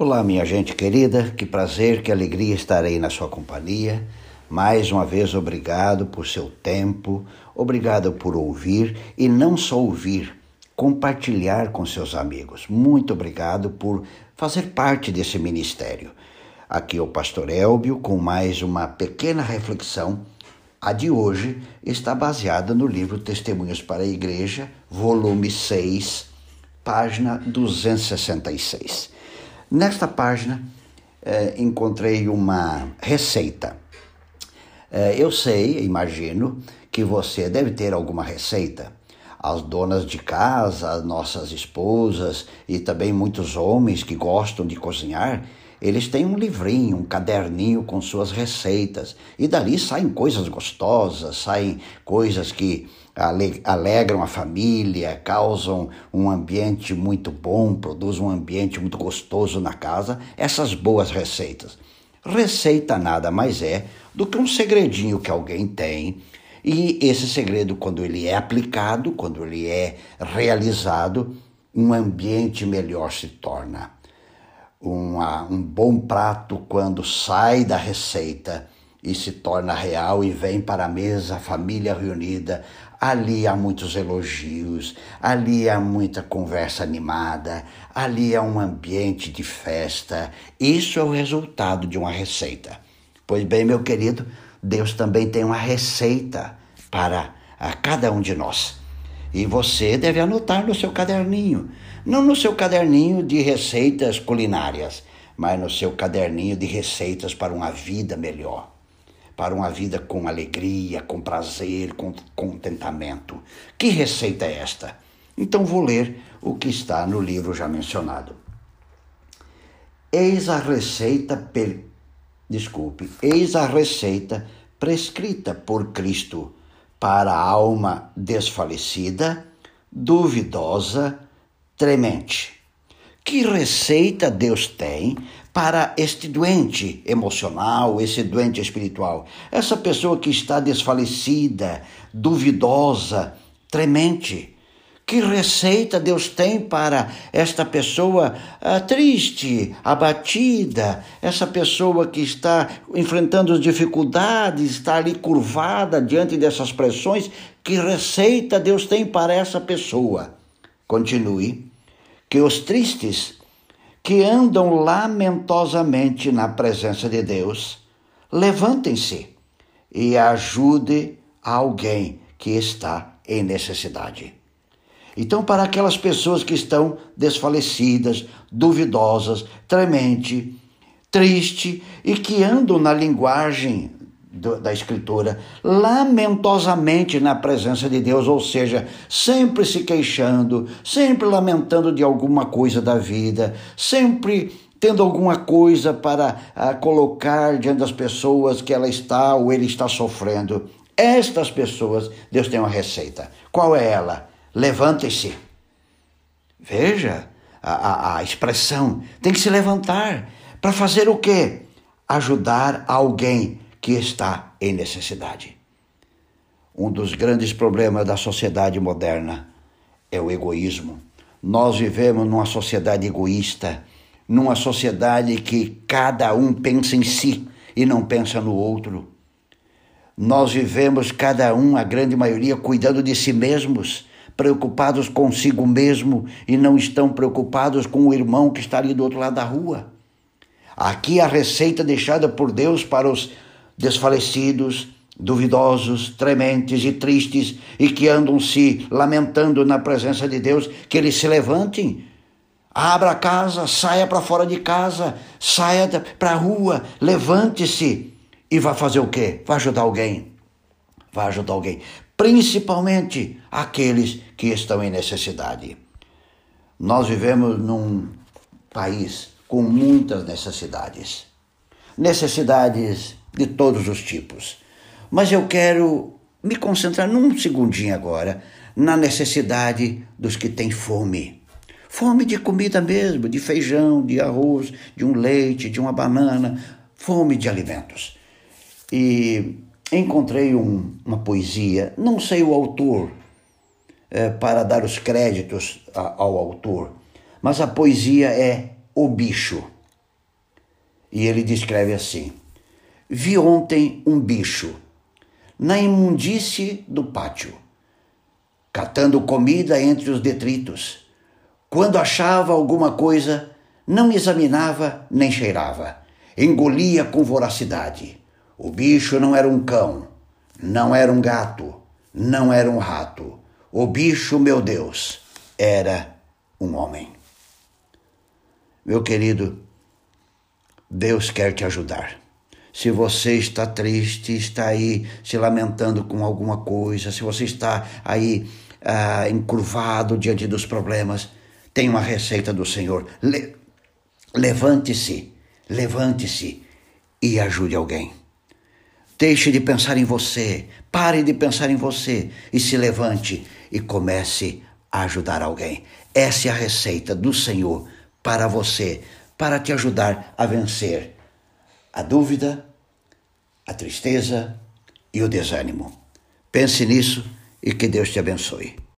Olá, minha gente querida, que prazer, que alegria estarei na sua companhia. Mais uma vez, obrigado por seu tempo, obrigado por ouvir e não só ouvir, compartilhar com seus amigos. Muito obrigado por fazer parte desse ministério. Aqui é o Pastor Elbio com mais uma pequena reflexão. A de hoje está baseada no livro Testemunhos para a Igreja, volume 6, página 266. Nesta página eh, encontrei uma receita. Eh, eu sei, imagino, que você deve ter alguma receita. As donas de casa, as nossas esposas e também muitos homens que gostam de cozinhar, eles têm um livrinho, um caderninho com suas receitas. E dali saem coisas gostosas, saem coisas que alegram a família, causam um ambiente muito bom, produzem um ambiente muito gostoso na casa. Essas boas receitas. Receita nada mais é do que um segredinho que alguém tem. E esse segredo, quando ele é aplicado, quando ele é realizado, um ambiente melhor se torna uma, um bom prato quando sai da receita e se torna real e vem para a mesa, a família reunida. Ali há muitos elogios, ali há muita conversa animada, ali há um ambiente de festa. Isso é o resultado de uma receita. Pois bem, meu querido, Deus também tem uma receita para a cada um de nós. E você deve anotar no seu caderninho. Não no seu caderninho de receitas culinárias, mas no seu caderninho de receitas para uma vida melhor. Para uma vida com alegria, com prazer, com contentamento. Que receita é esta? Então vou ler o que está no livro já mencionado. Eis a receita. Desculpe, eis a receita prescrita por Cristo para a alma desfalecida, duvidosa, tremente. Que receita Deus tem para este doente emocional, esse doente espiritual? Essa pessoa que está desfalecida, duvidosa, tremente. Que receita Deus tem para esta pessoa ah, triste, abatida, essa pessoa que está enfrentando dificuldades, está ali curvada diante dessas pressões? Que receita Deus tem para essa pessoa? Continue. Que os tristes que andam lamentosamente na presença de Deus, levantem-se e ajude alguém que está em necessidade. Então, para aquelas pessoas que estão desfalecidas, duvidosas, tremente, triste e que andam na linguagem da Escritura, lamentosamente na presença de Deus, ou seja, sempre se queixando, sempre lamentando de alguma coisa da vida, sempre tendo alguma coisa para ah, colocar diante das pessoas que ela está ou ele está sofrendo. Estas pessoas, Deus tem uma receita. Qual é ela? Levante-se. Veja a, a, a, expressão, tem que se levantar para fazer o quê? Ajudar alguém que está em necessidade. Um dos grandes problemas da sociedade moderna é o egoísmo. Nós vivemos numa sociedade egoísta, numa sociedade que cada um pensa em si e não pensa no outro. Nós vivemos cada um, a grande maioria, cuidando de si mesmos preocupados consigo mesmo e não estão preocupados com o irmão que está ali do outro lado da rua. Aqui a receita deixada por Deus para os desfalecidos, duvidosos, trementes e tristes e que andam se lamentando na presença de Deus, que eles se levantem. Abra a casa, saia para fora de casa, saia para a rua, levante-se e vá fazer o quê? Vai ajudar alguém. Vai ajudar alguém principalmente aqueles que estão em necessidade. Nós vivemos num país com muitas necessidades, necessidades de todos os tipos. Mas eu quero me concentrar num segundinho agora na necessidade dos que têm fome. Fome de comida mesmo, de feijão, de arroz, de um leite, de uma banana, fome de alimentos. E encontrei um, uma poesia, não sei o autor, é, para dar os créditos a, ao autor, mas a poesia é O Bicho. E ele descreve assim: Vi ontem um bicho na imundície do pátio, catando comida entre os detritos. Quando achava alguma coisa, não examinava nem cheirava, engolia com voracidade. O bicho não era um cão, não era um gato, não era um rato. O bicho, meu Deus, era um homem. Meu querido, Deus quer te ajudar. Se você está triste, está aí se lamentando com alguma coisa, se você está aí ah, encurvado diante dos problemas, tem uma receita do Senhor. Le levante-se, levante-se e ajude alguém. Deixe de pensar em você, pare de pensar em você e se levante e comece a ajudar alguém. Essa é a receita do Senhor para você, para te ajudar a vencer a dúvida, a tristeza e o desânimo. Pense nisso e que Deus te abençoe.